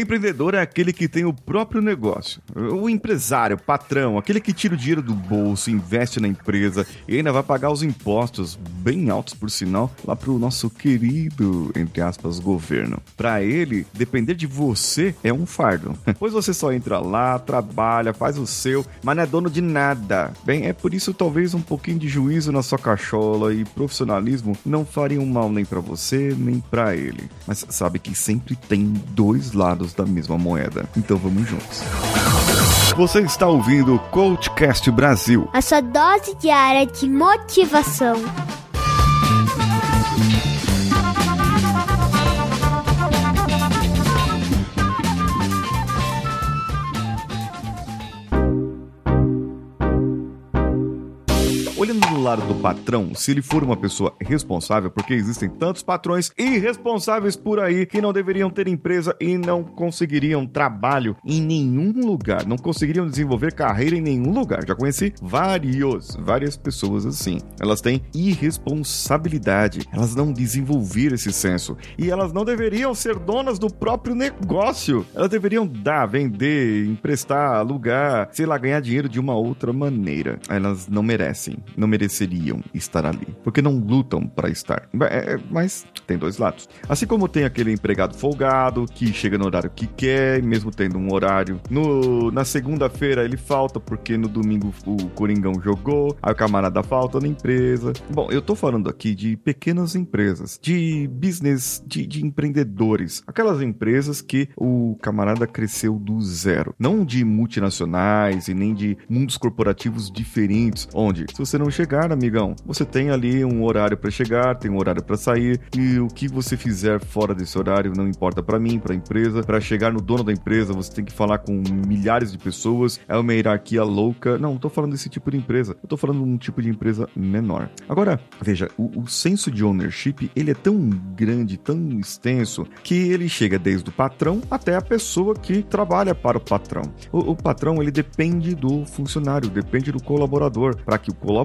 Empreendedor é aquele que tem o próprio negócio. O empresário, patrão, aquele que tira o dinheiro do bolso, investe na empresa e ainda vai pagar os impostos, bem altos por sinal, lá pro nosso querido, entre aspas, governo. Para ele, depender de você é um fardo. Pois você só entra lá, trabalha, faz o seu, mas não é dono de nada. Bem, é por isso talvez um pouquinho de juízo na sua cachola e profissionalismo não fariam mal nem para você, nem para ele. Mas sabe que sempre tem dois lados da mesma moeda. Então vamos juntos. Você está ouvindo o Coachcast Brasil. A sua dose diária de motivação. Olhando do lado do patrão, se ele for uma pessoa responsável, porque existem tantos patrões irresponsáveis por aí que não deveriam ter empresa e não conseguiriam trabalho em nenhum lugar, não conseguiriam desenvolver carreira em nenhum lugar. Já conheci vários, várias pessoas assim. Elas têm irresponsabilidade, elas não desenvolveram esse senso e elas não deveriam ser donas do próprio negócio. Elas deveriam dar, vender, emprestar, alugar, sei lá, ganhar dinheiro de uma outra maneira. Elas não merecem não mereceriam estar ali, porque não lutam para estar. É, é, mas tem dois lados. Assim como tem aquele empregado folgado que chega no horário que quer, mesmo tendo um horário. No, na segunda-feira ele falta porque no domingo o Coringão jogou, aí o camarada falta na empresa. Bom, eu tô falando aqui de pequenas empresas, de business, de, de empreendedores, aquelas empresas que o camarada cresceu do zero, não de multinacionais e nem de mundos corporativos diferentes, onde se você não chegar, amigão, você tem ali um horário para chegar, tem um horário para sair e o que você fizer fora desse horário não importa para mim, para a empresa. Para chegar no dono da empresa, você tem que falar com milhares de pessoas. É uma hierarquia louca. Não, não tô falando desse tipo de empresa. Eu tô falando de um tipo de empresa menor. Agora, veja, o, o senso de ownership, ele é tão grande, tão extenso, que ele chega desde o patrão até a pessoa que trabalha para o patrão. O, o patrão, ele depende do funcionário, depende do colaborador, para que o colaborador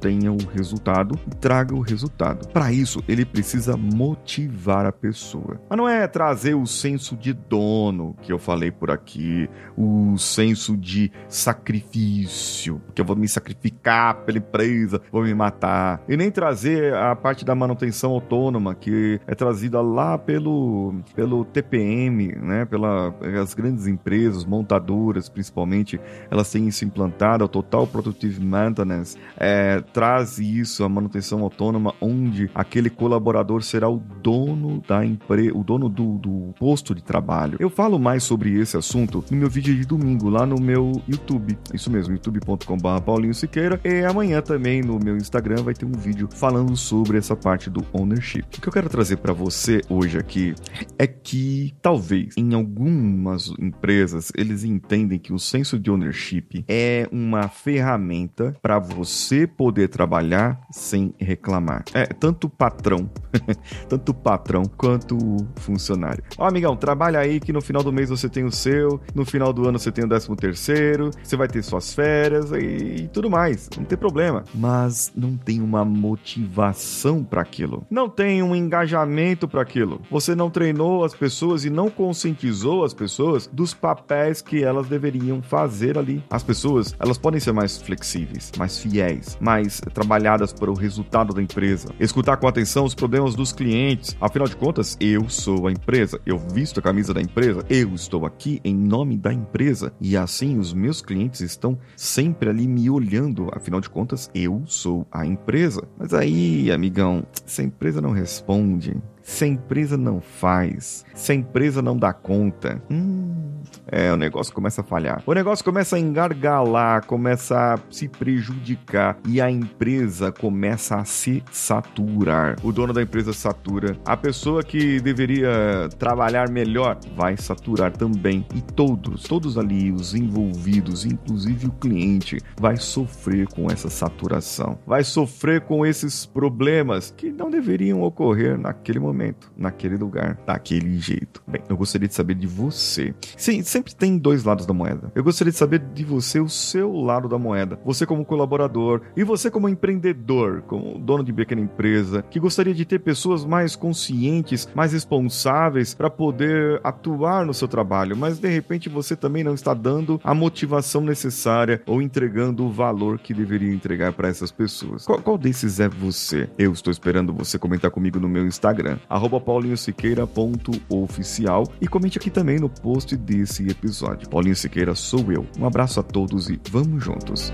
tenha o resultado e traga o resultado. Para isso, ele precisa motivar a pessoa. Mas não é trazer o senso de dono que eu falei por aqui, o senso de sacrifício, que eu vou me sacrificar pela empresa, vou me matar, e nem trazer a parte da manutenção autônoma que é trazida lá pelo pelo TPM, né, pelas grandes empresas, montadoras principalmente, elas têm isso implantado, o Total Productive Maintenance, é, traz isso, a manutenção autônoma, onde aquele colaborador será o dono da empresa, o dono do, do posto de trabalho. Eu falo mais sobre esse assunto no meu vídeo de domingo, lá no meu YouTube. Isso mesmo, youtube.com.br Paulinho Siqueira. E amanhã também no meu Instagram vai ter um vídeo falando sobre essa parte do ownership. O que eu quero trazer para você hoje aqui é que talvez em algumas empresas eles entendem que o senso de ownership é uma ferramenta para você poder trabalhar sem reclamar. É, tanto patrão, tanto patrão quanto o funcionário. Ó, amigão, trabalha aí que no final do mês você tem o seu, no final do ano você tem o décimo terceiro, você vai ter suas férias e, e tudo mais. Não tem problema. Mas não tem uma motivação para aquilo. Não tem um engajamento para aquilo. Você não treinou as pessoas e não conscientizou as pessoas dos papéis que elas deveriam fazer ali. As pessoas, elas podem ser mais flexíveis, mais fiéis, mais trabalhadas para o resultado da empresa. Escutar com atenção os problemas dos clientes. Afinal de contas, eu sou a empresa. Eu visto a camisa da empresa. Eu estou aqui em nome da empresa. E assim os meus clientes estão sempre ali me olhando. Afinal de contas, eu sou a empresa. Mas aí, amigão, se a empresa não responde, se a empresa não faz, se a empresa não dá conta, hum, é, o negócio começa a falhar. O negócio começa a engargalar, começa a se prejudicar e a empresa começa a se saturar. O dono da empresa satura. A pessoa que deveria trabalhar melhor vai saturar também. E todos, todos ali, os envolvidos, inclusive o cliente, vai sofrer com essa saturação. Vai sofrer com esses problemas que não deveriam ocorrer naquele momento naquele lugar, daquele jeito. Bem, eu gostaria de saber de você. Sim, sempre sempre tem dois lados da moeda. Eu gostaria de saber de você o seu lado da moeda. Você como colaborador e você como empreendedor, como dono de pequena empresa, que gostaria de ter pessoas mais conscientes, mais responsáveis para poder atuar no seu trabalho, mas de repente você também não está dando a motivação necessária ou entregando o valor que deveria entregar para essas pessoas. Qual, qual, desses é você? Eu estou esperando você comentar comigo no meu Instagram, paulinhosiqueira.oficial e comente aqui também no post desse episódio. Paulinho Siqueira sou eu. Um abraço a todos e vamos juntos.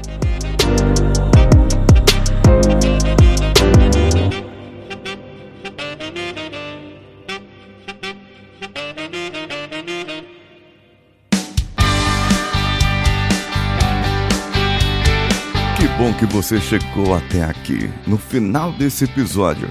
Que bom que você chegou até aqui. No final desse episódio,